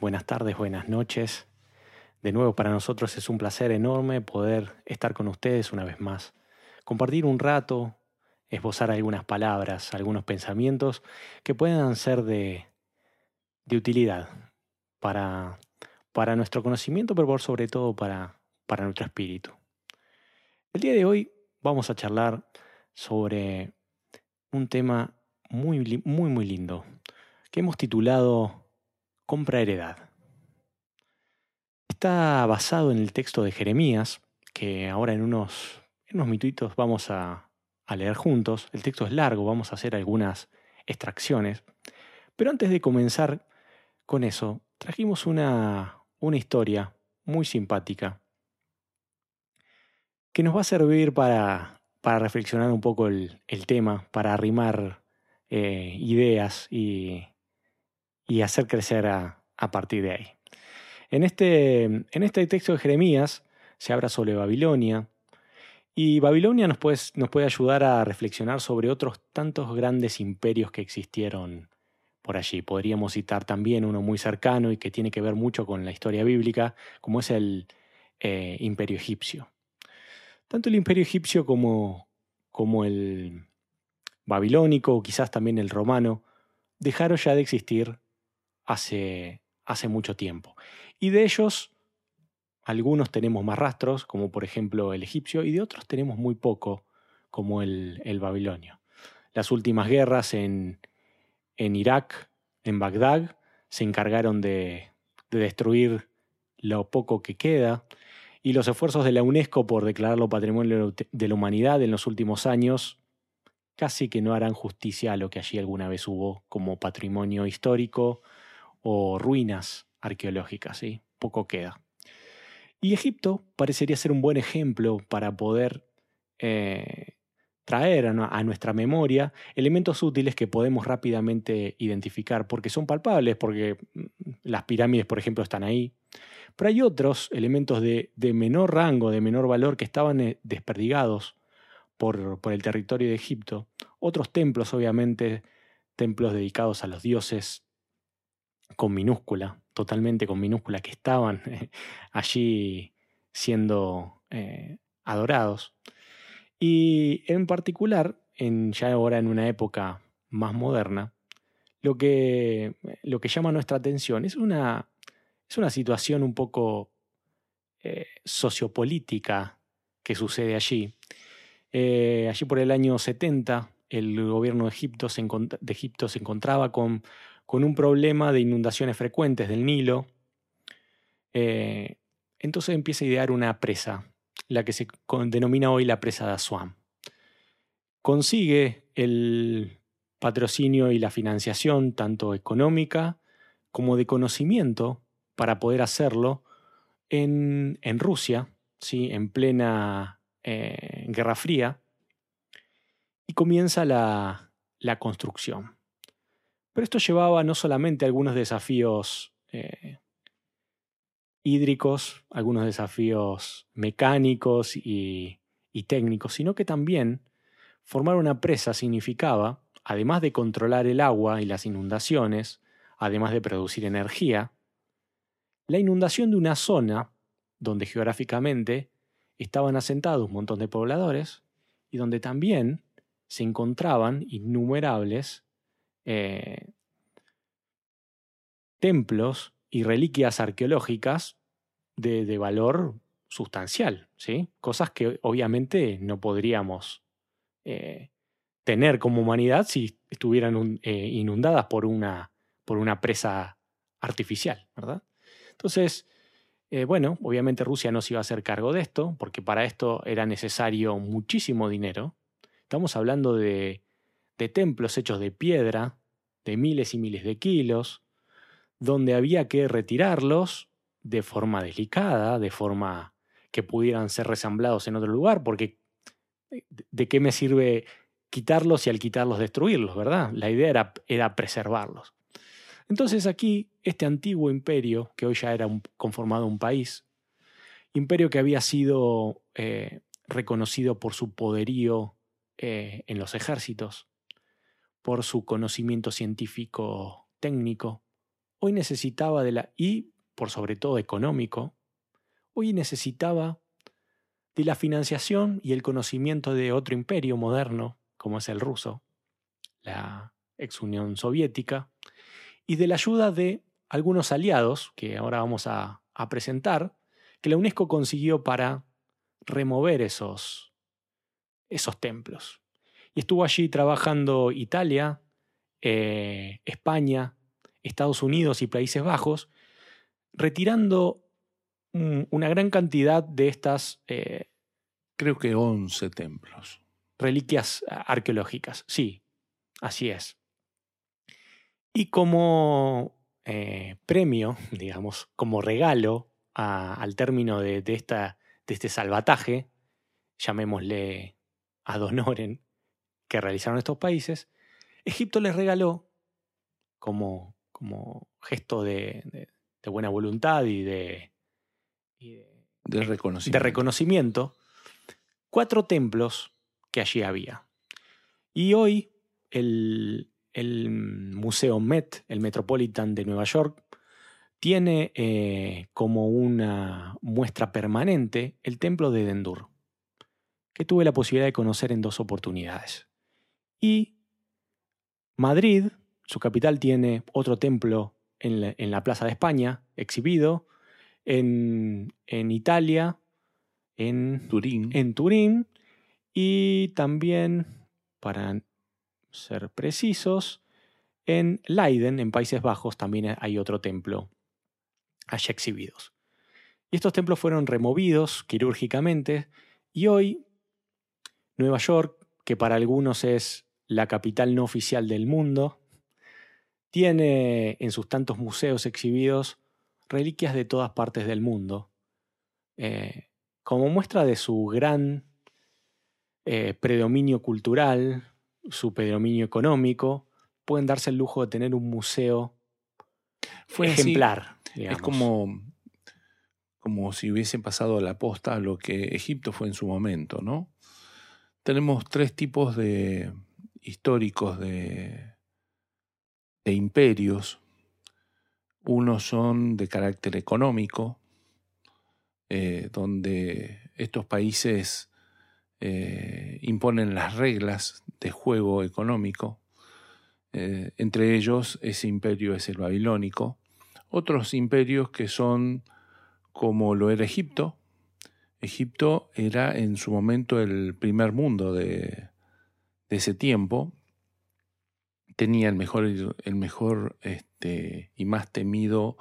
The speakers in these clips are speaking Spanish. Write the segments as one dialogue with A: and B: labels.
A: Buenas tardes, buenas noches. De nuevo, para nosotros es un placer enorme poder estar con ustedes una vez más, compartir un rato, esbozar algunas palabras, algunos pensamientos que puedan ser de, de utilidad para, para nuestro conocimiento, pero por sobre todo para, para nuestro espíritu. El día de hoy vamos a charlar sobre un tema muy, muy, muy lindo que hemos titulado compra heredad. Está basado en el texto de Jeremías, que ahora en unos, en unos minutitos vamos a, a leer juntos. El texto es largo, vamos a hacer algunas extracciones. Pero antes de comenzar con eso, trajimos una, una historia muy simpática que nos va a servir para, para reflexionar un poco el, el tema, para arrimar eh, ideas y, y hacer crecer a, a partir de ahí. En este, en este texto de Jeremías se habla sobre Babilonia, y Babilonia nos puede, nos puede ayudar a reflexionar sobre otros tantos grandes imperios que existieron por allí. Podríamos citar también uno muy cercano y que tiene que ver mucho con la historia bíblica, como es el eh, imperio egipcio. Tanto el imperio egipcio como, como el babilónico, o quizás también el romano, dejaron ya de existir hace, hace mucho tiempo. Y de ellos, algunos tenemos más rastros, como por ejemplo el egipcio, y de otros tenemos muy poco, como el, el babilonio. Las últimas guerras en, en, Irak, en Bagdad, se encargaron de, de destruir lo poco que queda, y los esfuerzos de la UNESCO por declararlo Patrimonio de la Humanidad en los últimos años casi que no harán justicia a lo que allí alguna vez hubo como patrimonio histórico o ruinas arqueológicas. Poco queda. Y Egipto parecería ser un buen ejemplo para poder eh, traer a, nuestra memoria elementos útiles que podemos rápidamente identificar porque son palpables, porque mm, las pirámides, por ejemplo, están ahí. Pero hay otros elementos de, menor rango, de menor valor, que estaban eh, desperdigados por el territorio de Egipto. Otros templos, obviamente, templos dedicados a los dioses con minúscula, totalmente con minúscula, que estaban allí siendo eh, adorados. Y en particular, en, ya ahora en una época más moderna, lo que, lo que llama nuestra atención es una, es una situación un poco eh, sociopolítica que sucede allí. Eh, allí por el año 70, el gobierno de Egipto se, de Egipto se encontraba con con un problema de inundaciones frecuentes del Nilo. Eh, entonces empieza a idear una presa, la que se denomina hoy la presa de Asuán. Consigue el patrocinio y la financiación, tanto económica como de conocimiento, para poder hacerlo en, Rusia, ¿sí? en plena eh, Guerra Fría, y comienza la construcción. Pero esto llevaba no solamente algunos desafíos eh, hídricos, algunos desafíos mecánicos y, y técnicos, sino que también formar una presa significaba, además de controlar el agua y las inundaciones, además de producir energía, la inundación de una zona donde geográficamente estaban asentados un montón de pobladores y donde también se encontraban innumerables eh, templos y reliquias arqueológicas de, de valor sustancial, ¿sí? Cosas que obviamente no podríamos eh, tener como humanidad si estuvieran eh, inundadas por una, por una presa artificial, ¿verdad? Entonces, bueno, obviamente Rusia no se iba a hacer cargo de esto, porque para esto era necesario muchísimo dinero. Estamos hablando de, de templos hechos de piedra, de miles y miles de kilos, donde había que retirarlos de forma delicada, de forma que pudieran ser resamblados en otro lugar, porque eh, ¿de qué me sirve quitarlos y al quitarlos destruirlos, verdad? La idea era, era preservarlos. Entonces aquí, este antiguo imperio, que hoy ya era conformado un país, imperio que había sido eh, reconocido por su poderío eh, en los ejércitos, por su conocimiento científico técnico, hoy necesitaba de la, y por sobre todo económico, hoy necesitaba de la financiación y el conocimiento de otro imperio moderno, como es el ruso, la ex Unión Soviética, y de la ayuda de algunos aliados, que ahora vamos a, presentar, que la UNESCO consiguió para remover esos, esos templos. Y estuvo allí trabajando Italia, eh, España, Estados Unidos y Países Bajos, retirando una gran cantidad de estas...
B: Eh, Creo que 11 templos.
A: Reliquias arqueológicas, sí, así es. Y como eh, premio, digamos, como regalo al término de, esta, de este salvataje, llamémosle ad honorem, que realizaron estos países, Egipto les regaló, como, como gesto de, buena voluntad y de,
B: de, reconocimiento.
A: de reconocimiento, cuatro templos que allí había. Y hoy el, el Museo Met, el Metropolitan de Nueva York, tiene eh, como una muestra permanente el templo de Dendur, que tuve la posibilidad de conocer en dos oportunidades. Y Madrid, su capital, tiene otro templo en la, Plaza de España, exhibido, en, en Italia, en
B: Turín.
A: en Turín, y también, para ser precisos, en Leiden, en Países Bajos, también hay otro templo allá exhibidos. Y estos templos fueron removidos quirúrgicamente y hoy Nueva York, que para algunos es la capital no oficial del mundo, tiene en sus tantos museos exhibidos reliquias de todas partes del mundo, eh, como muestra de su gran eh, predominio cultural, su predominio económico, pueden darse el lujo de tener un museo Fue ejemplar.
B: Es como, como si hubiese pasado la posta a lo que Egipto fue en su momento, ¿no? Tenemos tres tipos de históricos de, imperios. Unos son de carácter económico, eh, donde estos países eh, imponen las reglas de juego económico. Eh, entre ellos ese imperio es el babilónico. Otros imperios que son como lo era Egipto. Egipto era en su momento el primer mundo de, ese tiempo. Tenía el mejor, el mejor este, y más temido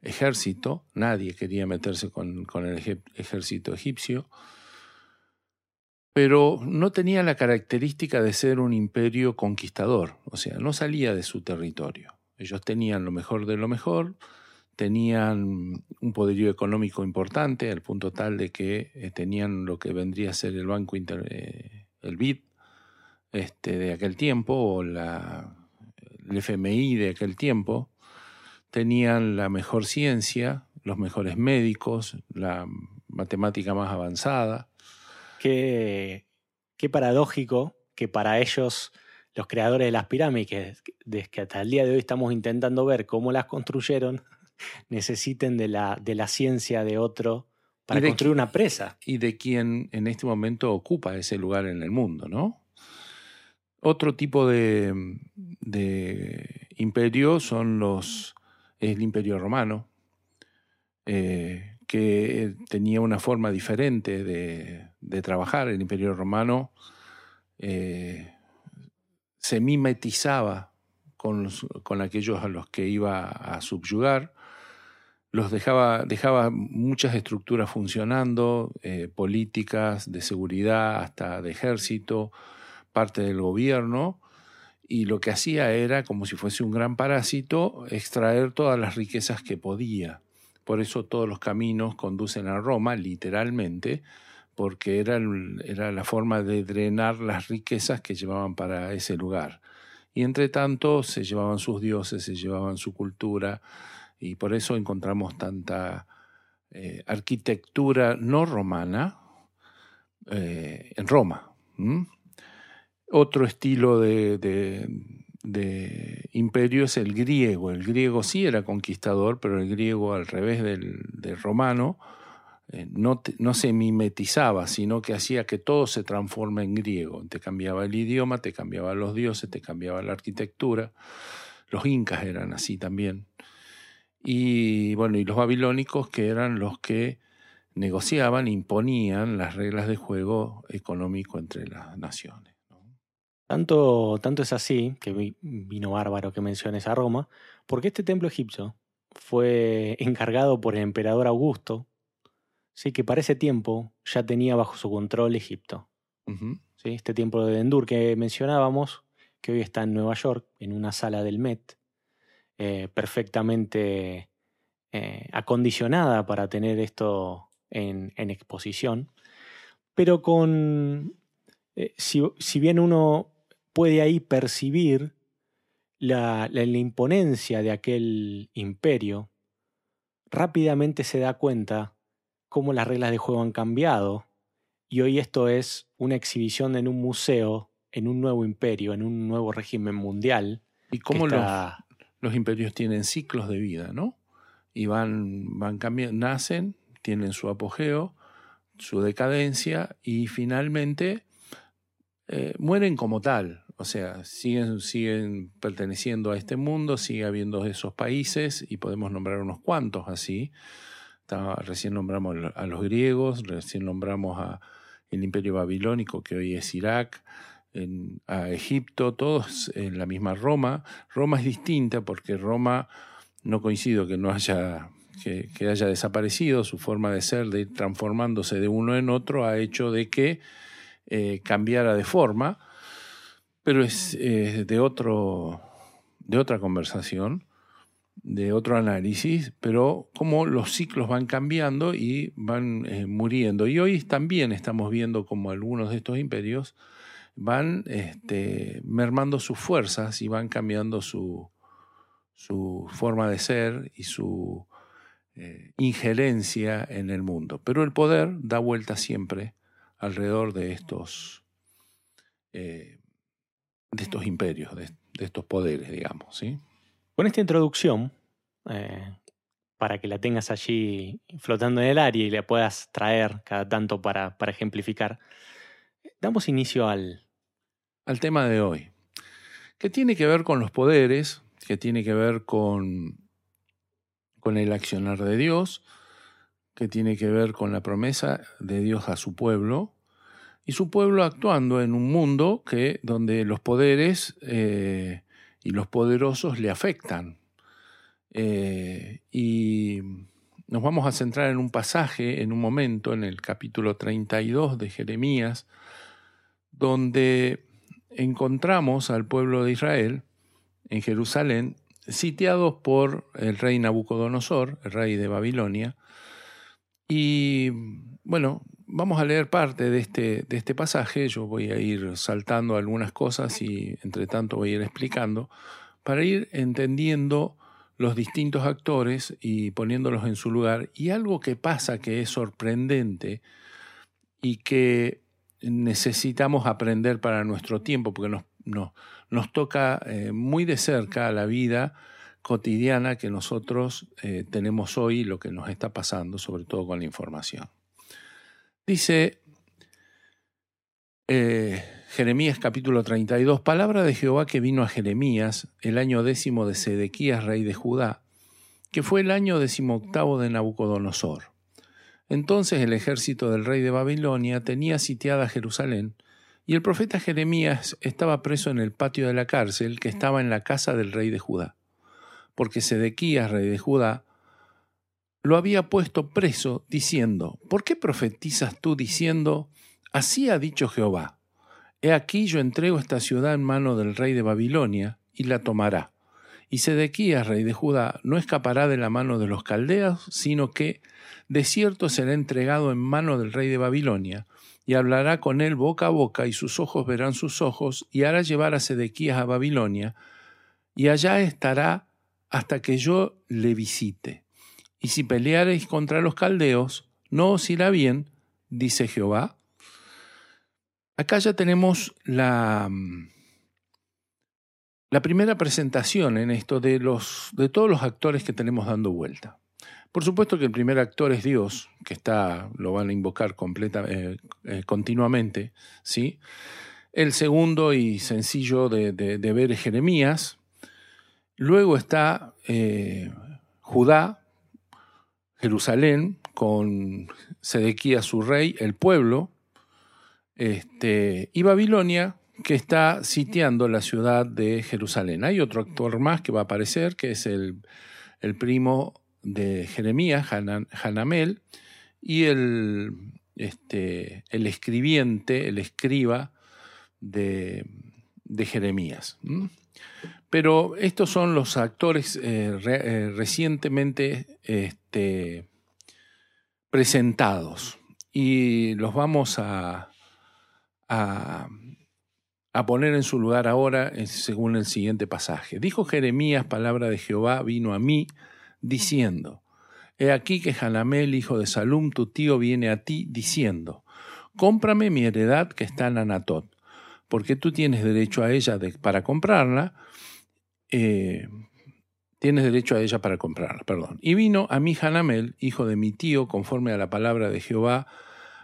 B: ejército. Nadie quería meterse con, con el ejército egipcio pero no tenía la característica de ser un imperio conquistador, o sea, no salía de su territorio. Ellos tenían lo mejor de lo mejor, tenían un poderío económico importante, al punto tal de que eh, tenían lo que vendría a ser el Banco Inter, eh, el BID este, de aquel tiempo, o la, el FMI de aquel tiempo, tenían la mejor ciencia, los mejores médicos, la matemática más avanzada,
A: Qué, qué paradójico que para ellos, los creadores de las pirámides, que hasta el día de hoy estamos intentando ver cómo las construyeron, necesiten de la, de la ciencia de otro para construir una presa.
B: Y de quien en este momento ocupa ese lugar en el mundo, ¿no? Otro tipo de, imperio son los, el imperio romano, eh, que tenía una forma diferente de, trabajar. El Imperio Romano eh, se mimetizaba con, con aquellos a los que iba a subyugar. los dejaba, dejaba muchas estructuras funcionando, eh, políticas de seguridad, hasta de ejército, parte del gobierno, y lo que hacía era, como si fuese un gran parásito, extraer todas las riquezas que podía. Por eso todos los caminos conducen a Roma, literalmente, porque era, era la forma de drenar las riquezas que llevaban para ese lugar. Y entre tanto se llevaban sus dioses, se llevaban su cultura, y por eso encontramos tanta eh, arquitectura no romana eh, en Roma. Otro estilo de, imperio es el griego. El griego sí era conquistador, pero el griego al revés del, romano eh, no, se mimetizaba, sino que hacía que todo se transforme en griego. Te cambiaba el idioma, te cambiaba los dioses, te cambiaba la arquitectura. Los incas eran así también. Y bueno, y los babilónicos que eran los que negociaban, imponían las reglas de juego económico entre las naciones.
A: Tanto, tanto es así, que vino bárbaro que menciones a Roma, porque este templo egipcio fue encargado por el emperador Augusto, ¿sí? que para ese tiempo ya tenía bajo su control Egipto. ¿sí? Este templo de Endur que mencionábamos, que hoy está en Nueva York, en una sala del Met, eh, perfectamente eh, acondicionada para tener esto en, exposición, pero con, eh, si, bien uno puede ahí percibir la, la, imponencia de aquel imperio, rápidamente se da cuenta cómo las reglas de juego han cambiado y hoy esto es una exhibición en un museo, en un nuevo imperio, en un nuevo régimen mundial.
B: Y cómo los imperios tienen ciclos de vida, ¿no? Y van, van cambiando, nacen, tienen su apogeo, su decadencia y finalmente eh, mueren como tal. O sea, siguen, siguen perteneciendo a este mundo, sigue habiendo esos países y podemos nombrar unos cuantos así. recién nombramos a los griegos, recién nombramos a el imperio babilónico que hoy es Irak, en, a Egipto, todos en la misma Roma. Roma es distinta porque Roma, no coincido que no haya, que, haya desaparecido, su forma de ser, de ir transformándose de uno en otro, ha hecho de que eh, cambiara de forma, pero es de, otro, de otra conversación de otro análisis, pero cómo los ciclos van cambiando y van eh, muriendo. Y hoy también estamos viendo como algunos de estos imperios van este, mermando sus fuerzas y van cambiando su, su forma de ser y su eh, injerencia en el mundo. Pero el poder da vuelta siempre alrededor de estos, eh, de estos imperios, de, estos poderes, digamos. ¿sí?
A: Con esta introducción, eh, para que la tengas allí flotando en el área y la puedas traer cada tanto para, para ejemplificar, damos inicio al,
B: al tema de hoy, que tiene que ver con los poderes, que tiene que ver con, con el accionar de Dios, que tiene que ver con la promesa de Dios a su pueblo, y su pueblo actuando en un mundo que, donde los poderes eh, y los poderosos le afectan. Eh, y nos vamos a centrar en un pasaje, en un momento, en el capítulo 32 de Jeremías, donde encontramos al pueblo de Israel en Jerusalén sitiados por el rey Nabucodonosor, el rey de Babilonia. Y bueno, vamos a leer parte de este, de este pasaje, yo voy a ir saltando algunas cosas y entre tanto voy a ir explicando, para ir entendiendo los distintos actores y poniéndolos en su lugar. Y algo que pasa que es sorprendente y que necesitamos aprender para nuestro tiempo, porque nos, nos toca eh, muy de cerca la vida cotidiana que nosotros eh, tenemos hoy, lo que nos está pasando, sobre todo con la información. Dice eh, Jeremías capítulo 32, palabra de Jehová que vino a Jeremías el año décimo de Sedequías, rey de Judá, que fue el año decimoctavo de Nabucodonosor. Entonces el ejército del rey de Babilonia tenía sitiada Jerusalén, y el profeta Jeremías estaba preso en el patio de la cárcel que estaba en la casa del rey de Judá, porque Sedequías, rey de Judá, lo había puesto preso, diciendo, ¿por qué profetizas tú diciendo, así ha dicho Jehová? He aquí yo entrego esta ciudad en mano del rey de Babilonia, y la tomará. Y Sedequías, rey de Judá, no escapará de la mano de los caldeos, sino que de cierto será entregado en mano del rey de Babilonia, y hablará con él boca a boca, y sus ojos verán sus ojos, y hará llevar a Sedequías a Babilonia, y allá estará hasta que yo le visite. Y si peleareis contra los caldeos, no os irá bien, dice Jehová. Acá ya tenemos la, la primera presentación en esto de, los, de todos los actores que tenemos dando vuelta. Por supuesto que el primer actor es Dios, que está, lo van a invocar completa, eh, eh, continuamente, ¿sí? El segundo y sencillo de, ver es Jeremías. Luego está eh, Judá, Jerusalén, con Sedequías su rey, el pueblo, este, y Babilonia, que está sitiando la ciudad de Jerusalén. Hay otro actor más que va a aparecer, que es el, el primo de Jeremías, Hanamel, y el, este, el escribiente, el escriba de, de Jeremías. Pero estos son los actores eh, eh, recientemente este, presentados y los vamos a, a, poner en su lugar ahora según el siguiente pasaje. Dijo Jeremías, palabra de Jehová, vino a mí diciendo, He aquí que Hanamel, hijo de Salum, tu tío, viene a ti diciendo, Cómprame mi heredad que está en Anatot, porque tú tienes derecho a ella para comprarla, eh, tienes derecho a ella para comprarla, perdón. Y vino a mí Hanamel, hijo de mi tío, conforme a la palabra de Jehová,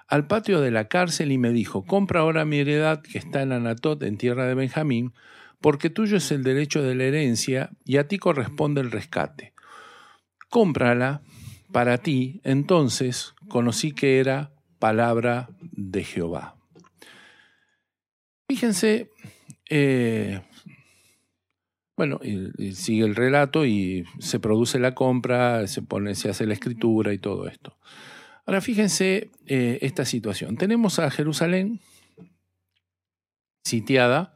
B: al patio de la cárcel y me dijo, compra ahora mi heredad que está en Anatot, en tierra de Benjamín, porque tuyo es el derecho de la herencia y a ti corresponde el rescate cómprala para ti. Entonces conocí que era palabra de Jehová. Fíjense, eh, bueno, sigue el relato y se produce la compra, se, pone, se hace la escritura y todo esto. Ahora fíjense eh, esta situación. Tenemos a Jerusalén sitiada,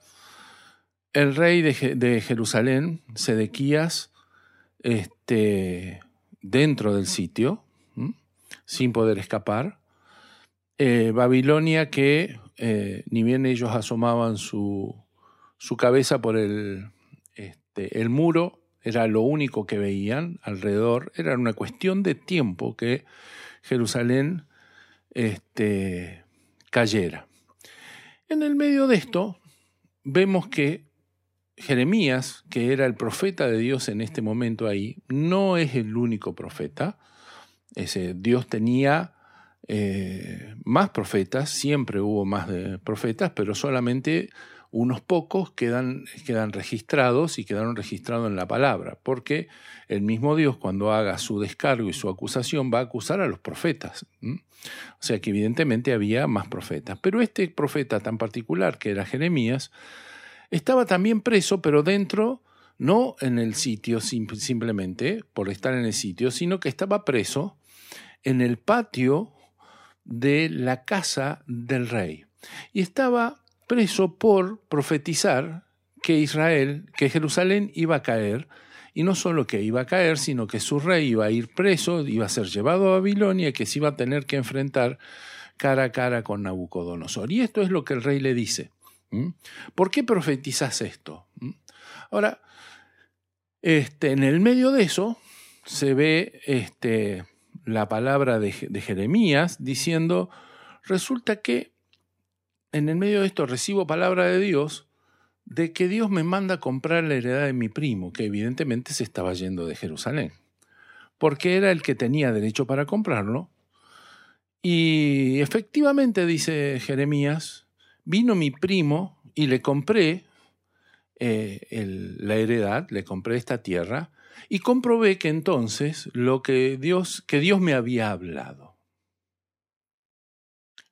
B: el rey de, Jerusalén, Sedequías, este, dentro del sitio, sin poder escapar. Eh, Babilonia que, eh, ni bien ellos asomaban su, su cabeza por el, este, el muro, era lo único que veían alrededor, era una cuestión de tiempo que Jerusalén este, cayera. En el medio de esto, vemos que Jeremías, que era el profeta de Dios en este momento ahí, no es el único profeta. Ese, Dios tenía eh, más profetas, siempre hubo más de profetas, pero solamente unos pocos quedan, quedan registrados y quedaron registrados en la palabra, porque el mismo Dios cuando haga su descargo y su acusación va a acusar a los profetas. O sea que evidentemente había más profetas. Pero este profeta tan particular, que era Jeremías, estaba también preso, pero dentro, no en el sitio simplemente por estar en el sitio, sino que estaba preso en el patio de la casa del rey. Y estaba preso por profetizar que Israel, que Jerusalén iba a caer, y no solo que iba a caer, sino que su rey iba a ir preso, iba a ser llevado a Babilonia y que se iba a tener que enfrentar cara a cara con Nabucodonosor. Y esto es lo que el rey le dice. ¿Por qué profetizas esto? Ahora, este, en el medio de eso se ve este, la palabra de, Jeremías diciendo, resulta que en el medio de esto recibo palabra de Dios de que Dios me manda a comprar la heredad de mi primo, que evidentemente se estaba yendo de Jerusalén, porque era el que tenía derecho para comprarlo. Y efectivamente, dice Jeremías, Vino mi primo y le compré eh, la heredad, le compré esta tierra y comprobé que entonces lo que Dios, que Dios me había hablado.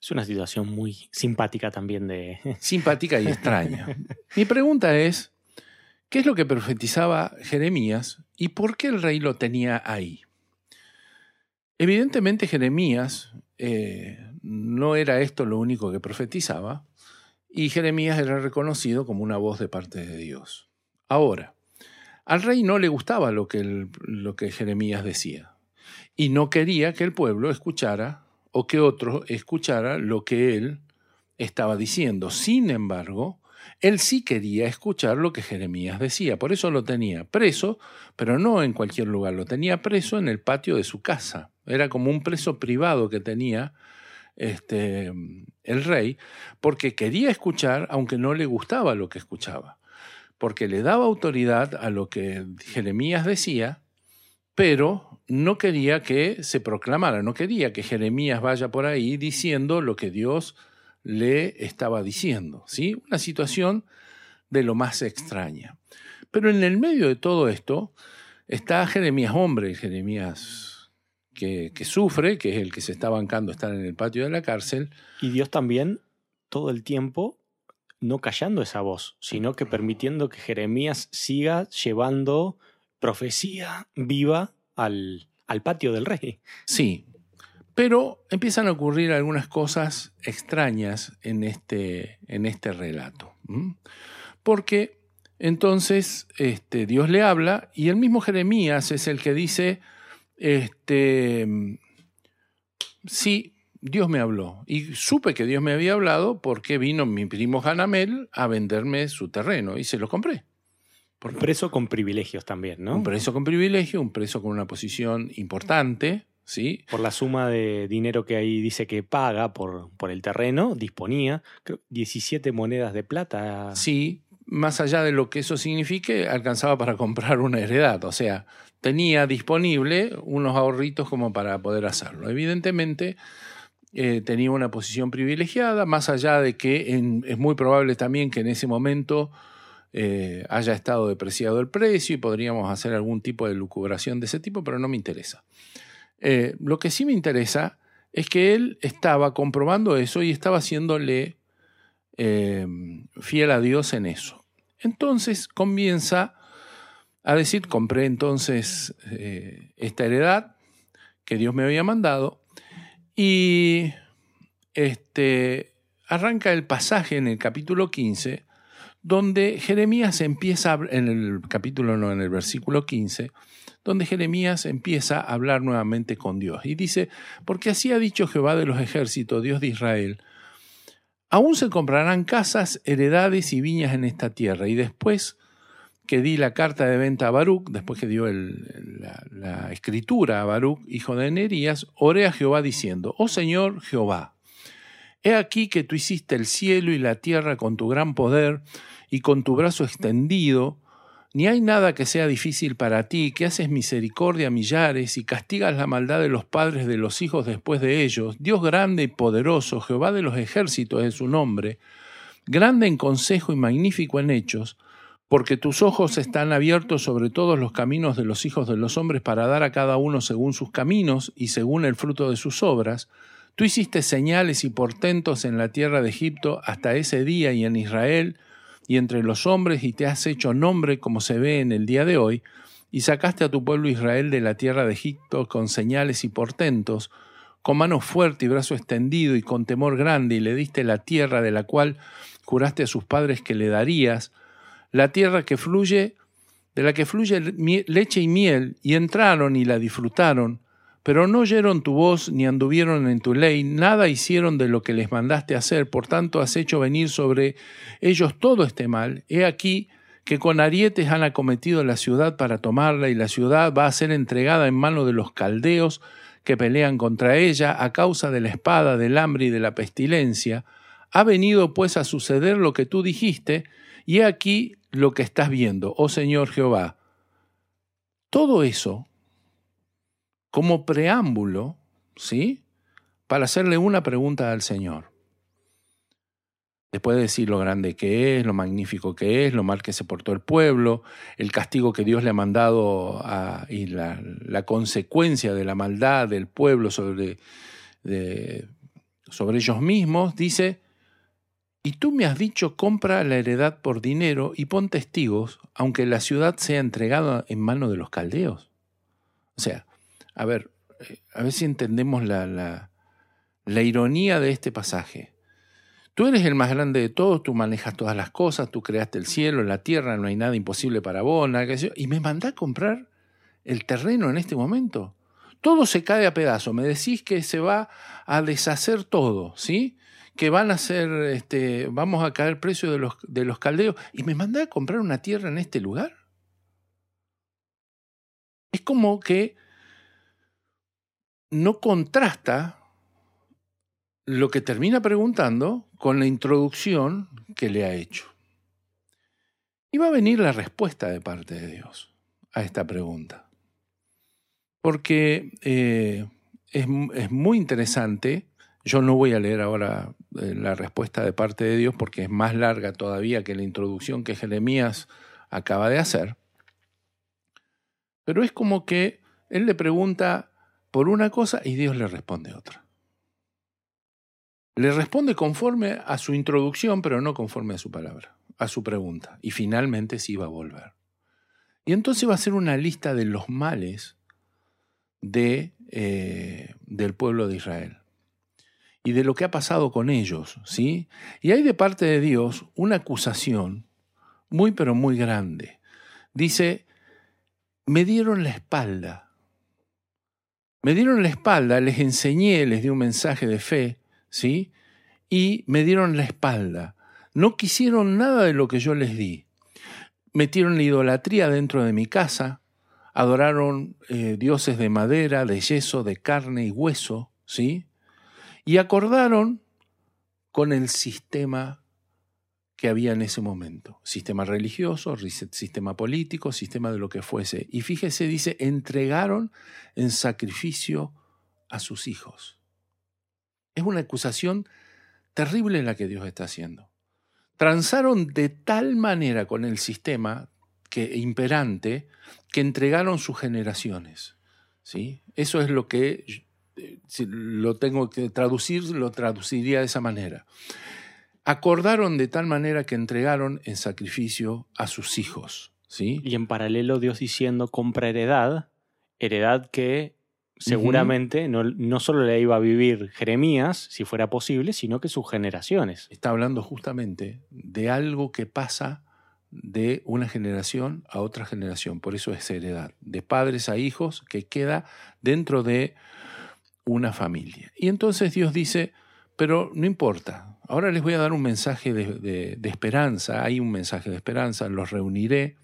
A: Es una situación muy simpática también de...
B: Simpática y extraña. Mi pregunta es, ¿qué es lo que profetizaba Jeremías y por qué el rey lo tenía ahí? Evidentemente Jeremías eh, no era esto lo único que profetizaba, y Jeremías era reconocido como una voz de parte de Dios. Ahora, al rey no le gustaba lo que, lo que Jeremías decía, y no quería que el pueblo escuchara o que otro escuchara lo que él estaba diciendo. Sin embargo, él sí quería escuchar lo que Jeremías decía, por eso lo tenía preso, pero no en cualquier lugar, lo tenía preso en el patio de su casa. Era como un preso privado que tenía este, el rey, porque quería escuchar aunque no le gustaba lo que escuchaba, porque le daba autoridad a lo que Jeremías decía, pero no quería que se proclamara, no quería que Jeremías vaya por ahí diciendo lo que Dios le estaba diciendo, ¿sí? Una situación de lo más extraña. Pero en el medio de todo esto está Jeremías hombre, Jeremías que, que, sufre, que es el que se está bancando estar en el patio de la cárcel.
A: Y Dios también, todo el tiempo, no callando esa voz, sino que permitiendo que Jeremías siga llevando profecía viva al, al patio del rey.
B: Sí, pero empiezan a ocurrir algunas cosas extrañas en este, en este relato. Porque entonces este, Dios le habla y el mismo Jeremías es el que dice, este, sí, Dios me habló. Y supe que Dios me había hablado porque vino mi primo Hanamel a venderme su terreno y se lo compré.
A: Un preso con privilegios también, ¿no?
B: Un preso con privilegio, un preso con una posición importante, ¿sí?
A: Por la suma de dinero que ahí dice que paga por, por el terreno, disponía, creo, 17 monedas de plata.
B: Sí, más allá de lo que eso signifique, alcanzaba para comprar una heredad, o sea, tenía disponible unos ahorritos como para poder hacerlo. Evidentemente, eh, tenía una posición privilegiada, más allá de que es muy probable también que en ese momento eh, haya estado depreciado el precio y podríamos hacer algún tipo de lucubración de ese tipo, pero no me interesa. Eh, lo que sí me interesa es que él estaba comprobando eso y estaba haciéndole eh, fiel a Dios en eso. Entonces comienza a decir, compré entonces esta heredad que Dios me había mandado y este, arranca el pasaje en el capítulo 15 donde Jeremías empieza, en el capítulo no, en el versículo 15, donde Jeremías empieza a hablar nuevamente con Dios. Y dice, porque así ha dicho Jehová de los ejércitos, Dios de Israel, aún se comprarán casas, heredades y viñas en esta tierra. Y después que di la carta de venta a Baruch, después que dio la, la, escritura a Baruch, hijo de Nerías, oré a Jehová diciendo, oh Señor Jehová, he aquí que tú hiciste el cielo y la tierra con tu gran poder y con tu brazo extendido, ni hay nada que sea difícil para ti, que haces misericordia a millares y castigas la maldad de los padres de los hijos después de ellos. Dios grande y poderoso, Jehová de los ejércitos es su nombre, grande en consejo y magnífico en hechos, porque tus ojos están abiertos sobre todos los caminos de los hijos de los hombres para dar a cada uno según sus caminos y según el fruto de sus obras. Tú hiciste señales y portentos en la tierra de Egipto hasta ese día y en Israel, y entre los hombres y te has hecho nombre como se ve en el día de hoy, y sacaste a tu pueblo Israel de la tierra de Egipto con señales y portentos, con mano fuerte y brazo extendido y con temor grande, y le diste la tierra de la cual juraste a sus padres que le darías, la tierra que fluye, de la que fluye leche y miel, y entraron y la disfrutaron, pero no oyeron tu voz ni anduvieron en tu ley, nada hicieron de lo que les mandaste hacer, por tanto has hecho venir sobre ellos todo este mal. He aquí que con arietes han acometido la ciudad para tomarla, y la ciudad va a ser entregada en mano de los caldeos que pelean contra ella a causa de la espada, del hambre y de la pestilencia. Ha venido pues a suceder lo que tú dijiste, y he aquí lo que estás viendo, oh Señor Jehová. Todo eso como preámbulo, ¿sí? Para hacerle una pregunta al Señor. Después de decir lo grande que es, lo magnífico que es, lo mal que se portó el pueblo, el castigo que Dios le ha mandado y la, consecuencia de la maldad del pueblo sobre, sobre ellos mismos, dice, y tú me has dicho, compra la heredad por dinero y pon testigos, aunque la ciudad sea entregada en manos de los caldeos. O sea, a ver, a ver si entendemos la, la, ironía de este pasaje. Tú eres el más grande de todos, tú manejas todas las cosas, tú creaste el cielo, la tierra, no hay nada imposible para vos, nada que y me mandás a comprar el terreno en este momento. Todo se cae a pedazos, me decís que se va a deshacer todo, ¿sí? Que van a ser, este, vamos a caer precio de los, de los caldeos, y me mandás a comprar una tierra en este lugar. Es como que no contrasta lo que termina preguntando con la introducción que le ha hecho. Y va a venir la respuesta de parte de Dios a esta pregunta. Porque eh, es, es, muy interesante, yo no voy a leer ahora eh, la respuesta de parte de Dios porque es más larga todavía que la introducción que Jeremías acaba de hacer, pero es como que él le pregunta por una cosa y Dios le responde otra. Le responde conforme a su introducción, pero no conforme a su palabra, a su pregunta. Y finalmente sí va a volver. Y entonces va a ser una lista de los males de, eh, del pueblo de Israel y de lo que ha pasado con ellos, ¿sí? Y hay de parte de Dios una acusación muy pero muy grande. Dice, me dieron la espalda. Me dieron la espalda, les enseñé, les di un mensaje de fe, ¿sí? Y me dieron la espalda. No quisieron nada de lo que yo les di. Metieron la idolatría dentro de mi casa, adoraron eh, dioses de madera, de yeso, de carne y hueso, ¿sí? Y acordaron con el sistema que había en ese momento. Sistema religioso, sistema político, sistema de lo que fuese. Y fíjese, dice, entregaron en sacrificio a sus hijos. Es una acusación terrible la que Dios está haciendo. Transaron de tal manera con el sistema que, imperante que entregaron sus generaciones. ¿sí? Eso es lo que, eh, si lo tengo que traducir, lo traduciría de esa manera acordaron de tal manera que entregaron en sacrificio a sus hijos. ¿sí?
A: Y en paralelo Dios diciendo compra heredad, heredad que seguramente no, no, solo le iba a vivir Jeremías, si fuera posible, sino que sus generaciones.
B: Está hablando justamente de algo que pasa de una generación a otra generación, por eso es heredad, de padres a hijos que queda dentro de una familia. Y entonces Dios dice, pero no importa, Ahora les voy a dar un mensaje de, esperanza, hay un mensaje de esperanza, los reuniré.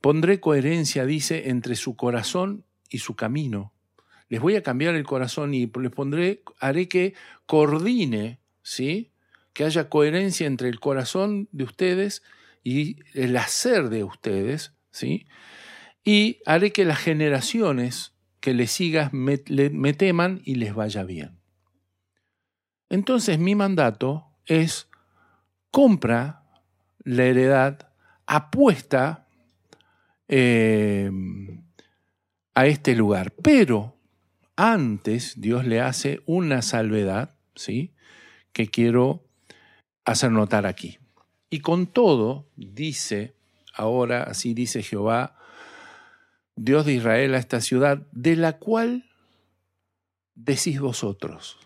B: Pondré coherencia, dice, entre su corazón y su camino. Les voy a cambiar el corazón y les pondré, haré que coordine, ¿sí? Que haya coherencia entre el corazón de ustedes y el hacer de ustedes, ¿sí? Y haré que las generaciones que les sigas me teman y les vaya bien. Entonces mi mandato es compra la heredad, apuesta eh, a este lugar. Pero antes Dios le hace una salvedad, ¿sí? Que quiero hacer notar aquí. Y con todo, dice, ahora así dice Jehová, Dios de Israel a esta ciudad, de la cual decís vosotros.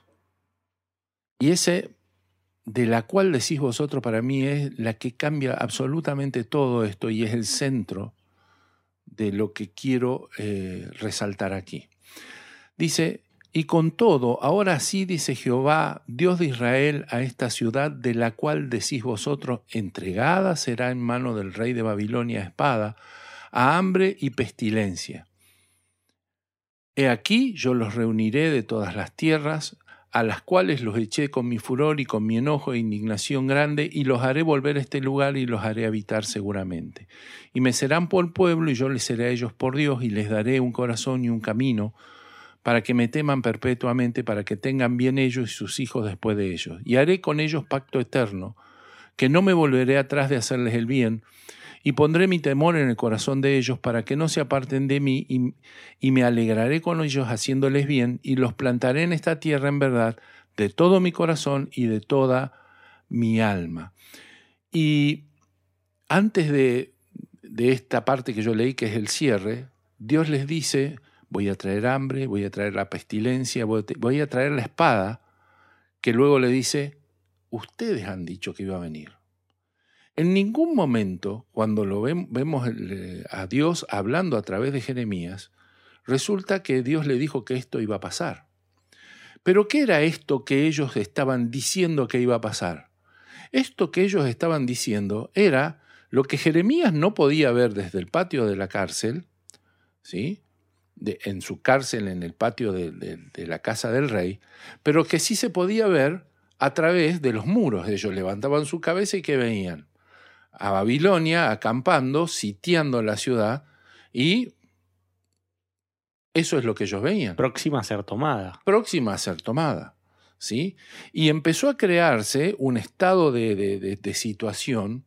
B: Y ese de la cual decís vosotros para mí es la que cambia absolutamente todo esto y es el centro de lo que quiero eh, resaltar aquí. Dice, y con todo, ahora sí dice Jehová, Dios de Israel, a esta ciudad de la cual decís vosotros, entregada será en mano del rey de Babilonia espada, a hambre y pestilencia. He aquí yo los reuniré de todas las tierras, a las cuales los eché con mi furor y con mi enojo e indignación grande, y los haré volver a este lugar y los haré habitar seguramente. Y me serán por pueblo, y yo les seré a ellos por Dios, y les daré un corazón y un camino, para que me teman perpetuamente, para que tengan bien ellos y sus hijos después de ellos. Y haré con ellos pacto eterno, que no me volveré atrás de hacerles el bien, y pondré mi temor en el corazón de ellos para que no se aparten de mí y, me alegraré con ellos haciéndoles bien y los plantaré en esta tierra en verdad de todo mi corazón y de toda mi alma. Y antes de, de esta parte que yo leí, que es el cierre, Dios les dice, voy a traer hambre, voy a traer la pestilencia, voy a traer la espada, que luego le dice, ustedes han dicho que iba a venir. En ningún momento, cuando lo vemos a Dios hablando a través de Jeremías, resulta que Dios le dijo que esto iba a pasar. Pero ¿qué era esto que ellos estaban diciendo que iba a pasar? Esto que ellos estaban diciendo era lo que Jeremías no podía ver desde el patio de la cárcel, ¿sí? en su cárcel en el patio de, de, la casa del rey, pero que sí se podía ver a través de los muros. Ellos levantaban su cabeza y que veían a Babilonia acampando, sitiando la ciudad y eso es lo que ellos veían.
A: Próxima a ser tomada.
B: Próxima a ser tomada. ¿sí? Y empezó a crearse un estado de, de, de situación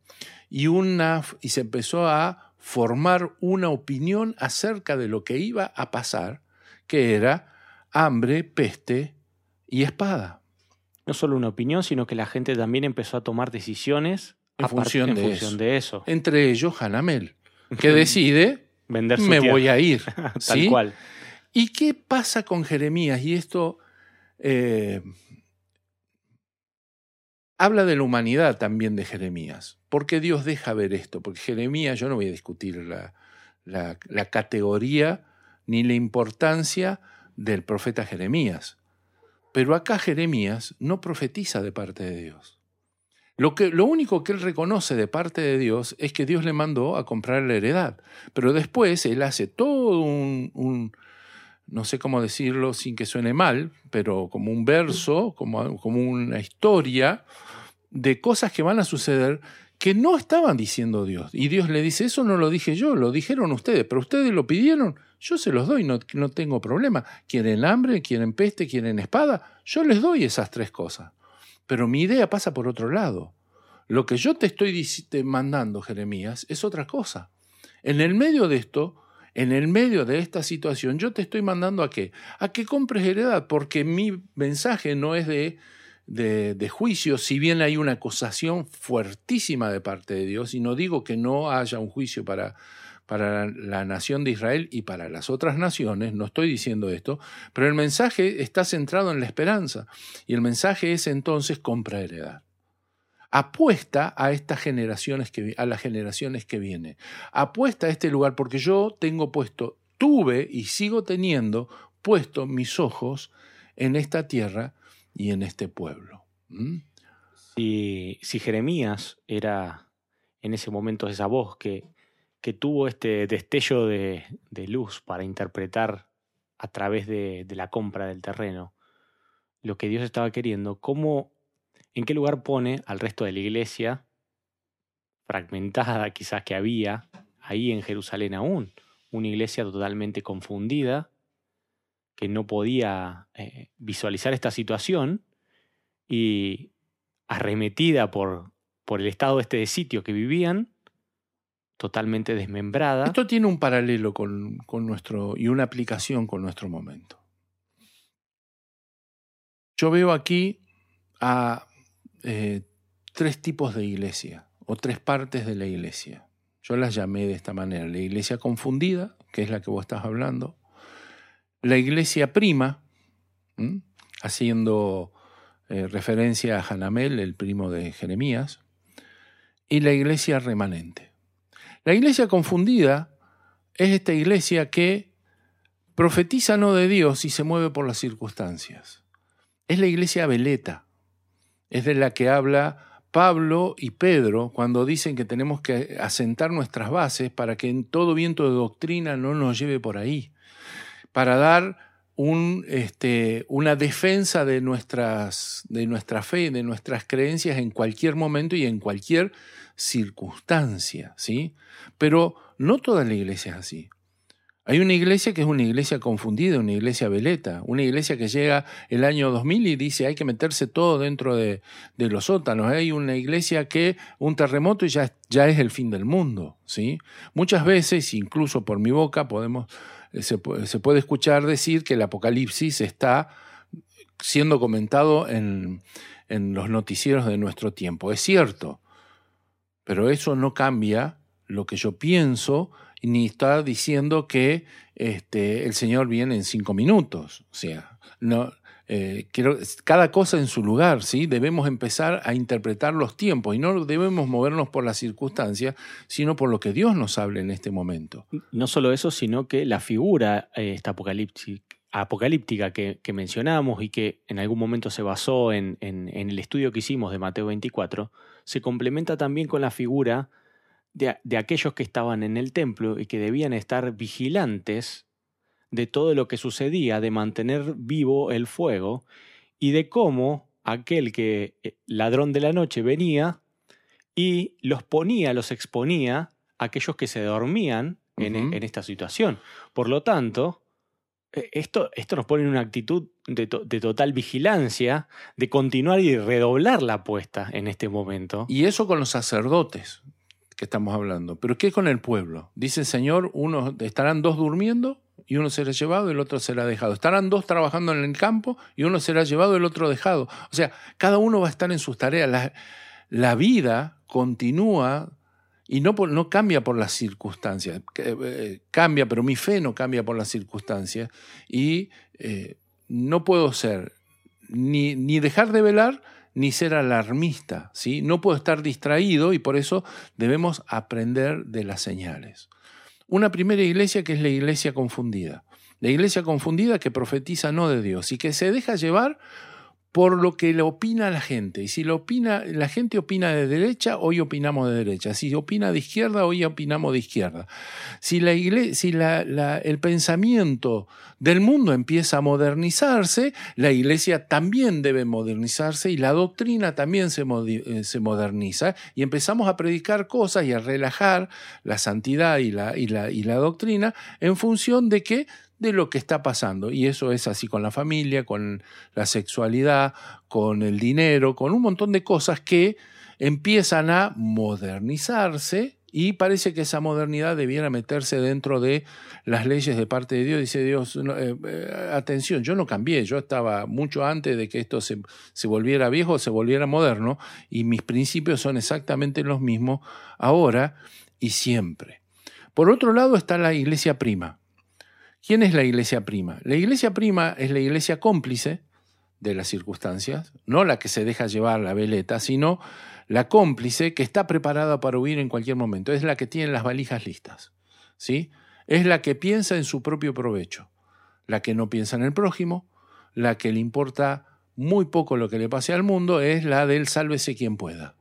B: y, una, y se empezó a formar una opinión acerca de lo que iba a pasar, que era hambre, peste y espada.
A: No solo una opinión, sino que la gente también empezó a tomar decisiones
B: en, función, de,
A: función
B: eso.
A: de, eso.
B: Entre ellos Hanamel, que decide Vender me voy a ir.
A: Tal cual.
B: ¿Y qué pasa con Jeremías? Y esto eh, habla de la humanidad también de Jeremías. ¿Por qué Dios deja ver esto? Porque Jeremías, yo no voy a discutir la, la, categoría ni la importancia del profeta Jeremías. Pero acá Jeremías no profetiza de parte de Dios. Lo, que, lo único que él reconoce de parte de Dios es que Dios le mandó a comprar la heredad. Pero después él hace todo un, no sé cómo decirlo sin que suene mal, pero como un verso, como, como una historia de cosas que van a suceder que no estaban diciendo Dios. Y Dios le dice, eso no lo dije yo, lo dijeron ustedes, pero ustedes lo pidieron, yo se los doy, no, no tengo problema. Quieren hambre, quieren peste, quieren espada, yo les doy esas tres cosas. Pero mi idea pasa por otro lado. Lo que yo te estoy mandando, Jeremías, es otra cosa. En el medio de esto, en el medio de esta situación, yo te estoy mandando a qué? A que compres heredad, porque mi mensaje no es de de, juicio, si bien hay una acusación fuertísima de parte de Dios, y no digo que no haya un juicio para, para la nación de Israel y para las otras naciones, no estoy diciendo esto, pero el mensaje está centrado en la esperanza, y el mensaje es entonces compra heredad. Apuesta a estas generaciones que a las generaciones que vienen. Apuesta a este lugar porque yo tengo puesto, tuve y sigo teniendo puesto mis ojos en esta tierra y en este pueblo.
A: Si, si, Jeremías era en ese momento esa voz que, que tuvo este destello de, luz para interpretar a través de, la compra del terreno lo que Dios estaba queriendo, ¿cómo, ¿en qué lugar pone al resto de la iglesia fragmentada quizás que había ahí en Jerusalén aún? Una iglesia totalmente confundida, que no podía eh, visualizar esta situación y arremetida por, por el estado este de sitio que vivían, totalmente desmembrada.
B: Esto tiene un paralelo con, con nuestro y una aplicación con nuestro momento. Yo veo aquí a eh, tres tipos de iglesia o tres partes de la iglesia. Yo las llamé de esta manera. La iglesia confundida, que es la que vos estás hablando la iglesia prima, haciendo eh, referencia a Hanamel, el primo de Jeremías, y la iglesia remanente. La iglesia confundida es esta iglesia que profetiza no de Dios y se mueve por las circunstancias. Es la iglesia veleta, es de la que habla Pablo y Pedro cuando dicen que tenemos que asentar nuestras bases para que en todo viento de doctrina no nos lleve por ahí para dar un, este, una defensa de, nuestras, de nuestra fe, de nuestras creencias en cualquier momento y en cualquier circunstancia, ¿sí? Pero no toda la iglesia es así. Hay una iglesia que es una iglesia confundida, una iglesia veleta, una iglesia que llega el año 2000 y dice hay que meterse todo dentro de, los sótanos. Hay una iglesia que un terremoto y ya, ya es el fin del mundo. ¿sí? Muchas veces, incluso por mi boca, podemos eh, se, puede escuchar decir que el Apocalipsis está siendo comentado en, en los noticieros de nuestro tiempo. Es cierto, pero eso no cambia lo que yo pienso ni está diciendo que este, el Señor viene en cinco minutos. O sea, no, eh, cada cosa en su lugar, ¿sí? Debemos empezar a interpretar los tiempos y no debemos movernos por las circunstancias, sino por lo que Dios nos habla en este momento.
A: No solo eso, sino que la figura eh, esta apocalíptica que, mencionamos y que en algún momento se basó en, el estudio que hicimos de Mateo 24, se complementa también con la figura de, aquellos que estaban en el templo y que debían estar vigilantes de todo lo que sucedía, de mantener vivo el fuego y de cómo aquel que eh, ladrón de la noche venía y los ponía, los exponía a aquellos que se dormían en, esta situación. Por lo tanto, e, esto, esto nos pone en una actitud de, total vigilancia, de continuar y redoblar la apuesta en este momento.
B: Y eso con los sacerdotes que estamos hablando. Pero ¿qué con el pueblo? Dice el Señor, uno, estarán dos durmiendo y uno será llevado y el otro será dejado. Estarán dos trabajando en el campo y uno será llevado y el otro dejado. O sea, cada uno va a estar en sus tareas. La, vida continúa y no, no cambia por las circunstancias. Eh, cambia, pero mi fe no cambia por las circunstancias. Y eh, no puedo ser ni, ni dejar de velar, ni ser alarmista, ¿sí? No puedo estar distraído y por eso debemos aprender de las señales. Una primera iglesia que es la iglesia confundida. La iglesia confundida que profetiza no de Dios y que se deja llevar por lo que le opina la gente. Y si lo opina, la gente opina de derecha, hoy opinamos de derecha. Si opina de izquierda, hoy opinamos de izquierda. Si, la si el pensamiento del mundo empieza a modernizarse, la iglesia también debe modernizarse y la doctrina también se, eh, se moderniza y empezamos a predicar cosas y a relajar la santidad y la, y la, y la doctrina en función de que de lo que está pasando. Y eso es así con la familia, con la sexualidad, con el dinero, con un montón de cosas que empiezan a modernizarse y parece que esa modernidad debiera meterse dentro de las leyes de parte de Dios. Dice Dios, eh, eh, atención, yo no cambié, yo estaba mucho antes de que esto se, se volviera viejo, se volviera moderno, y mis principios son exactamente los mismos ahora y siempre. Por otro lado está la iglesia prima. ¿Quién es la iglesia prima? La iglesia prima es la iglesia cómplice de las circunstancias, no la que se deja llevar la veleta, sino la cómplice que está preparada para huir en cualquier momento. Es la que tiene las valijas listas. ¿sí? Es la que piensa en su propio provecho, la que no piensa en el prójimo, la que le importa muy poco lo que le pase al mundo, es la del sálvese quien pueda.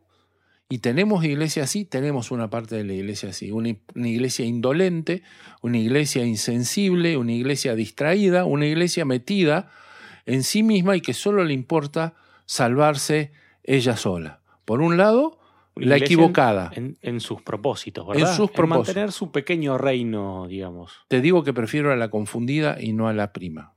B: Y tenemos iglesia así, tenemos una parte de la iglesia así, una, iglesia indolente, una iglesia insensible, una iglesia distraída, una iglesia metida en sí misma y que solo le importa salvarse ella sola. Por un lado, la equivocada.
A: En, sus propósitos, ¿verdad? En sus propósitos. mantener su pequeño reino, digamos.
B: Te digo que prefiero a la confundida y no a la prima.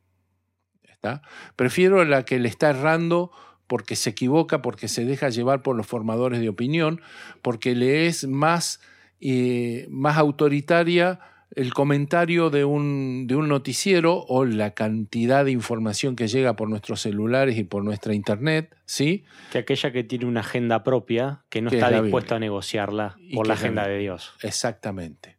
B: ¿Está? Prefiero a la que le está errando porque se equivoca, porque se deja llevar por los formadores de opinión, porque le es más, eh, más autoritaria el comentario de un, de un noticiero o la cantidad de información que llega por nuestros celulares y por nuestra internet, ¿sí?
A: Que aquella que tiene una agenda propia, que no está dispuesta a negociarla por la agenda de Dios.
B: Exactamente.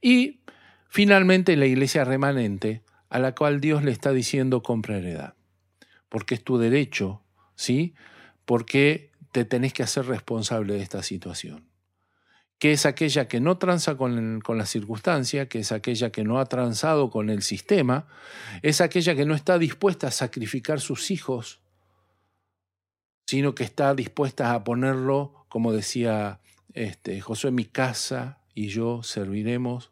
B: Y finalmente la iglesia remanente, a la cual Dios le está diciendo compra heredad, porque es tu derecho ¿sí? Porque te tenés que hacer responsable de esta situación. Que es aquella que no tranza con, con la circunstancia, que es aquella que no ha transado con el sistema, es aquella que no está dispuesta a sacrificar sus hijos, sino que está dispuesta a ponerlo, como decía este, Josué, mi casa y yo serviremos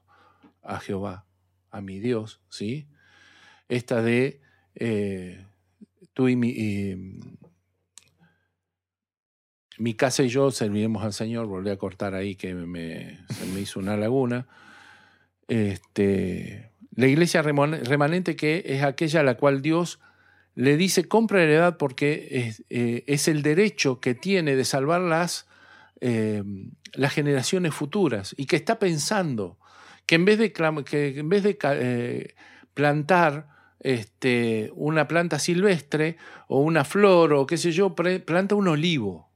B: a Jehová, a mi Dios, ¿sí? Esta de eh, tú y mi, mi casa y yo serviremos al Señor, volví a cortar ahí que me, se me hizo una laguna. Este, la iglesia remanente que es aquella a la cual Dios le dice compra heredad porque es, eh, es el derecho que tiene de salvar las, eh, las generaciones futuras y que está pensando que en vez de, que en vez de eh, plantar este, una planta silvestre o una flor o qué sé yo, planta un olivo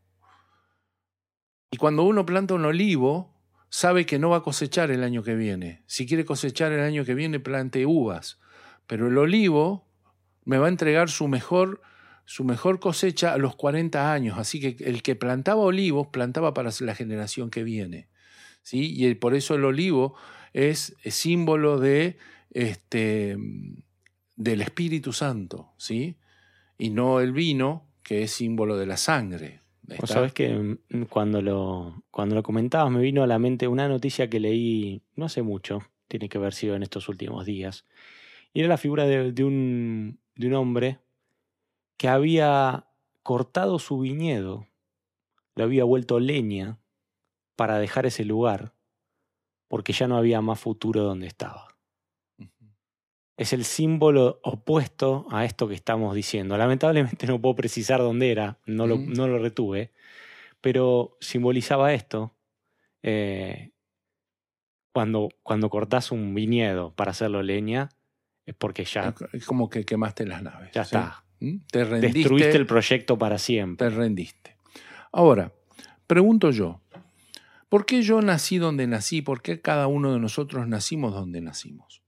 B: y cuando uno planta un olivo, sabe que no va a cosechar el año que viene. Si quiere cosechar el año que viene, plante uvas. Pero el olivo me va a entregar su mejor, su mejor cosecha a los 40 años. Así que el que plantaba olivos, plantaba para la generación que viene. ¿sí? Y por eso el olivo es, símbolo de, este, del Espíritu Santo, ¿sí? y no el vino, que es símbolo de la sangre.
A: Vos sabés que mm, cuando lo, cuando lo comentabas me vino a la mente una noticia que leí no hace mucho, tiene que haber sido en estos últimos días, y era la figura de, un, de un hombre que había cortado su viñedo, lo había vuelto leña para dejar ese lugar, porque ya no había más futuro donde estaba es el símbolo opuesto a esto que estamos diciendo. Lamentablemente no puedo precisar dónde era, no lo, no lo retuve, pero simbolizaba esto. Eh, cuando, cuando cortás un viñedo para hacerlo leña, es porque ya...
B: Es como que quemaste las naves.
A: Ya está.
B: ¿Mm? Te rendiste.
A: Destruiste el proyecto para siempre.
B: Te rendiste. Ahora, pregunto yo, ¿por qué yo nací donde nací? ¿Por qué cada uno de nosotros nacimos donde nacimos?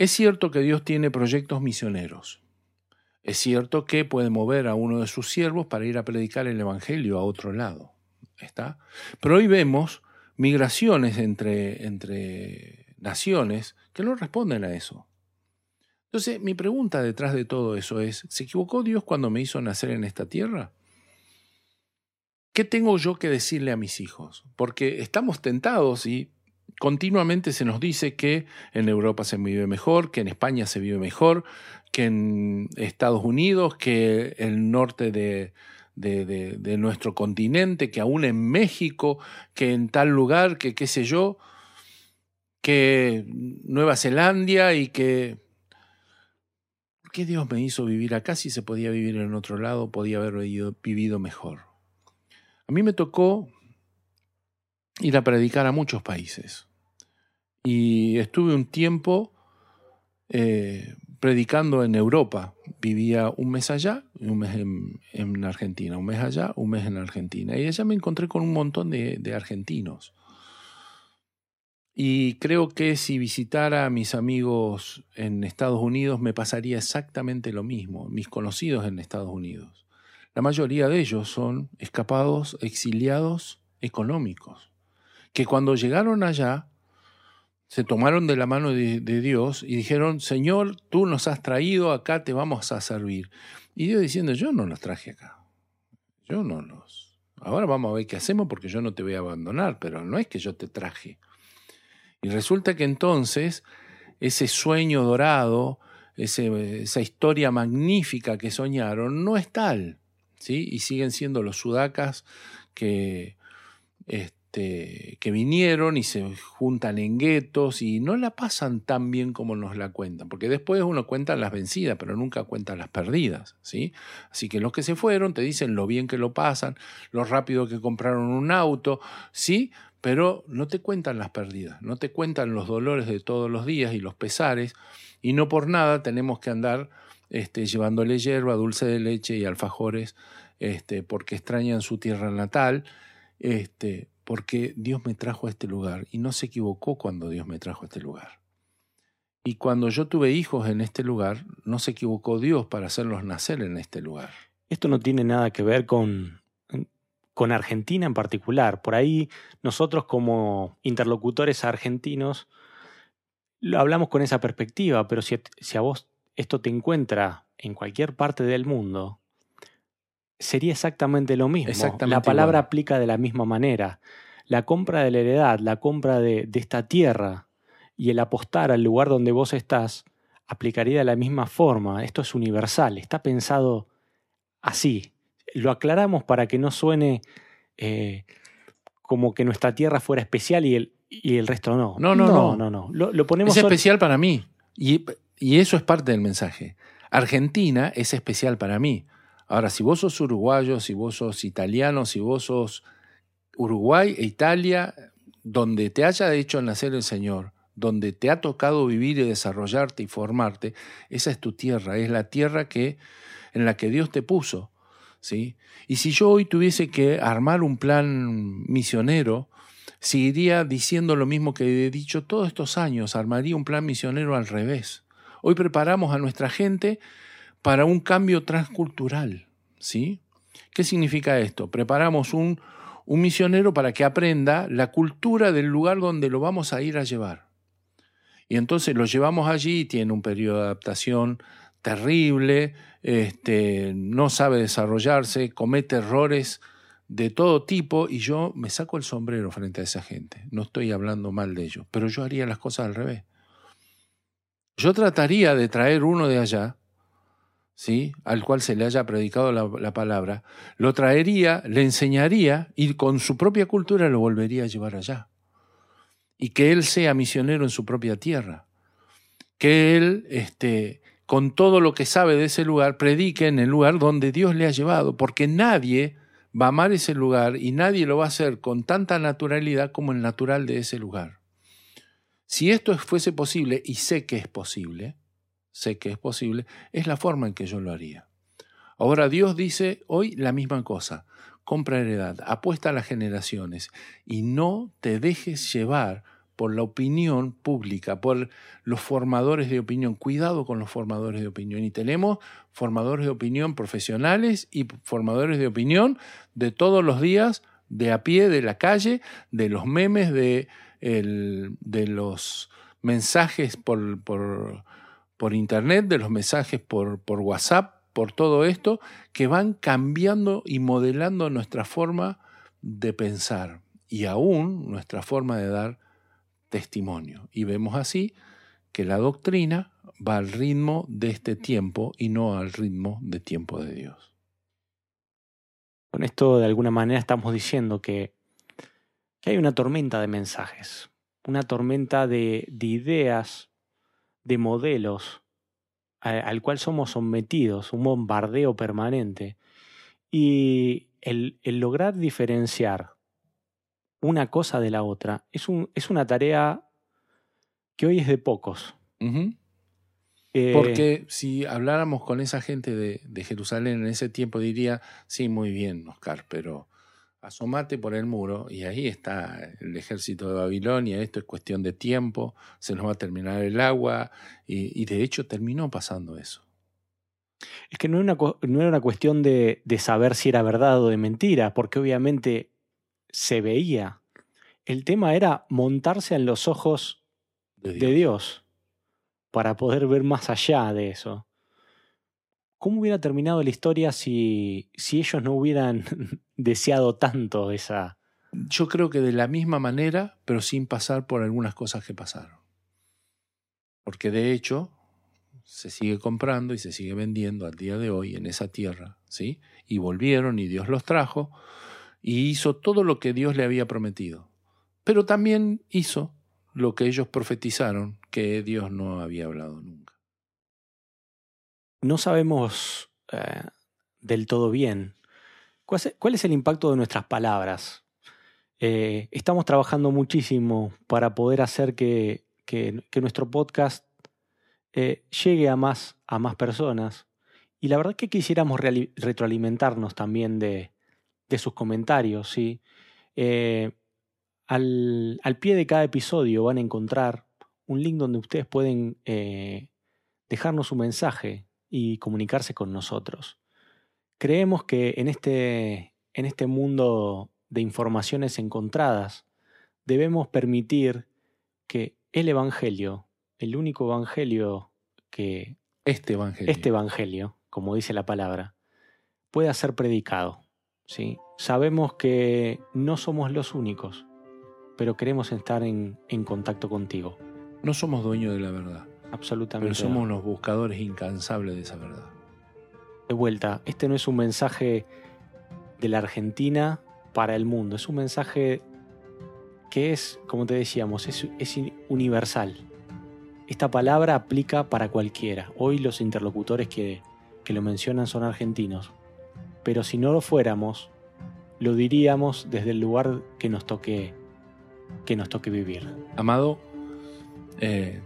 B: Es cierto que Dios tiene proyectos misioneros. Es cierto que puede mover a uno de sus siervos para ir a predicar el Evangelio a otro lado. ¿Está? Pero hoy vemos migraciones entre, entre naciones que no responden a eso. Entonces, mi pregunta detrás de todo eso es, ¿se equivocó Dios cuando me hizo nacer en esta tierra? ¿Qué tengo yo que decirle a mis hijos? Porque estamos tentados y continuamente se nos dice que en Europa se vive mejor, que en España se vive mejor, que en Estados Unidos, que el norte de, de, nuestro continente, que aún en México, que en tal lugar, que qué sé yo, que Nueva Zelanda y que... ¿Por qué Dios me hizo vivir acá si se podía vivir en otro lado, podía haber vivido mejor? A mí me tocó ir a predicar a muchos países y estuve un tiempo eh, predicando en Europa. Vivía un mes allá y un mes en, Argentina, un mes allá, un mes en Argentina. Y allá me encontré con un montón de, de argentinos. Y creo que si visitara a mis amigos en Estados Unidos me pasaría exactamente lo mismo, mis conocidos en Estados Unidos. La mayoría de ellos son escapados, exiliados económicos, que cuando llegaron allá se tomaron de la mano de, Dios y dijeron, Señor, tú nos has traído acá, te vamos a servir. Y Dios diciendo, yo no los traje acá. Yo no los... Ahora vamos a ver qué hacemos porque yo no te voy a abandonar, pero no es que yo te traje. Y resulta que entonces ese sueño dorado, esa historia magnífica que soñaron, no es tal. ¿sí? Y siguen siendo los sudacas que... que vinieron y se juntan en guetos y no la pasan tan bien como nos la cuentan, porque después uno cuenta las vencidas, pero nunca cuenta las perdidas, ¿sí? Así que los que se fueron te dicen lo bien que lo pasan, lo rápido que compraron un auto, ¿sí? Pero no te cuentan las perdidas, no te cuentan los dolores de todos los días y los pesares, y no por nada tenemos que andar este, llevándole hierba, dulce de leche y alfajores, este, porque extrañan su tierra natal, este, porque Dios me trajo a este lugar y no se equivocó cuando Dios me trajo a este lugar. Y cuando yo tuve hijos en este lugar, no se equivocó Dios para hacerlos nacer en este lugar.
A: Esto no tiene nada que ver con, con Argentina en particular. Por ahí nosotros como interlocutores argentinos hablamos con esa perspectiva, pero si a vos esto te encuentra en cualquier parte del mundo, sería exactamente lo mismo. la palabra aplica de la misma manera. La compra de la heredad, la compra de, esta tierra y el apostar al lugar donde vos estás, aplicaría de la misma forma. Esto es universal, está pensado así. Lo aclaramos para que no suene eh, como que nuestra tierra fuera especial y el, y el resto no.
B: No, no, no.
A: no, no, Lo, ponemos
B: es especial para mí. Y, y eso es parte del mensaje. Argentina es especial para mí. Ahora, si vos sos uruguayo, si vos sos italiano, si vos sos Uruguay e Italia, donde te haya hecho nacer el Señor, donde te ha tocado vivir y desarrollarte y formarte, esa es tu tierra, es la tierra que, en la que Dios te puso. ¿sí? Y si yo hoy tuviese que armar un plan misionero, seguiría diciendo lo mismo que he dicho todos estos años, armaría un plan misionero al revés. Hoy preparamos a nuestra gente para un cambio transcultural, ¿sí? ¿Qué significa esto? Preparamos un, misionero para que aprenda la cultura del lugar donde lo vamos a ir a llevar. Y entonces lo llevamos allí, tiene un periodo de adaptación terrible, este, no sabe desarrollarse, comete errores de todo tipo y yo me saco el sombrero frente a esa gente. No estoy hablando mal de ellos, pero yo haría las cosas al revés. Yo trataría de traer uno de allá, ¿sí? al cual se le haya predicado la, la palabra, lo traería, le enseñaría y con su propia cultura lo volvería a llevar allá. Y que él sea misionero en su propia tierra. Que él, este, con todo lo que sabe de ese lugar, predique en el lugar donde Dios le ha llevado, porque nadie va a amar ese lugar y nadie lo va a hacer con tanta naturalidad como el natural de ese lugar. Si esto fuese posible, y sé que es posible, sé que es posible, es la forma en que yo lo haría. Ahora Dios dice hoy la misma cosa, compra heredad, apuesta a las generaciones y no te dejes llevar por la opinión pública, por los formadores de opinión. Cuidado con los formadores de opinión. Y tenemos formadores de opinión profesionales y formadores de opinión de todos los días, de a pie, de la calle, de los memes, de, los mensajes por, por, internet, de los mensajes por, por WhatsApp, por todo esto, que van cambiando y modelando nuestra forma de pensar y aún nuestra forma de dar testimonio. Y vemos así que la doctrina va al ritmo de este tiempo y no al ritmo de tiempo de Dios.
A: Con esto, de alguna manera, estamos diciendo que, hay una tormenta de mensajes, una tormenta de, ideas, de modelos al cual somos sometidos, un bombardeo permanente. Y el lograr diferenciar una cosa de la otra. Es, un, es una tarea que hoy es de pocos.
B: Eh, Porque si habláramos con esa gente de, de, Jerusalén en ese tiempo, diría, sí, muy bien, Oscar, pero asomate por el muro y ahí está el ejército de Babilonia, esto es cuestión de tiempo, se nos va a terminar el agua y, de hecho terminó pasando eso.
A: Es que no, era una, no era una cuestión de, de saber si era verdad o de mentira, porque obviamente se veía. El tema era montarse en los ojos de Dios. para poder ver más allá de eso. ¿Cómo hubiera terminado la historia si, si ellos no hubieran deseado tanto esa...
B: Yo creo que de la misma manera, pero sin pasar por algunas cosas que pasaron. Porque de hecho se sigue comprando y se sigue vendiendo al día de hoy en esa tierra, ¿sí? Y volvieron y Dios los trajo, y hizo todo lo que Dios le había prometido. Pero también hizo lo que ellos profetizaron que Dios no había hablado nunca.
A: No sabemos eh, del todo bien cuál es el impacto de nuestras palabras. Eh, estamos trabajando muchísimo para poder hacer que, nuestro podcast eh, llegue a más, a más personas. Y la verdad que quisiéramos retroalimentarnos también de, sus comentarios. Eh, al, pie de cada episodio van a encontrar un link donde ustedes pueden dejarnos un mensaje y comunicarse con nosotros. Creemos que en este, en este mundo de informaciones encontradas debemos permitir que el Evangelio, el único Evangelio que...
B: Este Evangelio.
A: Este Evangelio, como dice la palabra, pueda ser predicado. ¿sí? Sabemos que no somos los únicos, pero queremos estar en, contacto contigo.
B: No somos dueños de la verdad.
A: Absolutamente.
B: Pero somos los buscadores incansables de esa verdad.
A: De vuelta, este no es un mensaje de la Argentina para el mundo, es un mensaje que es, como te decíamos, es, universal. Esta palabra aplica para cualquiera. Hoy los interlocutores que, que lo mencionan son argentinos, pero si no lo fuéramos, lo diríamos desde el lugar que nos toque, que nos toque vivir.
B: Amado, eh,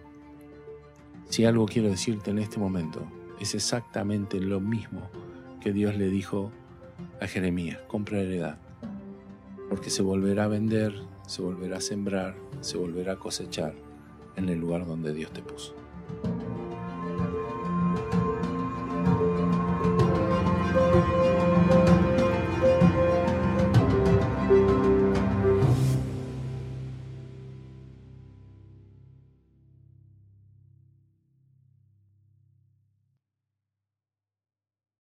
B: si algo quiero decirte en este momento, es exactamente lo mismo que Dios le dijo a Jeremías, compra heredad, porque se volverá a vender, se volverá a sembrar, se volverá a cosechar en el lugar donde Dios te puso.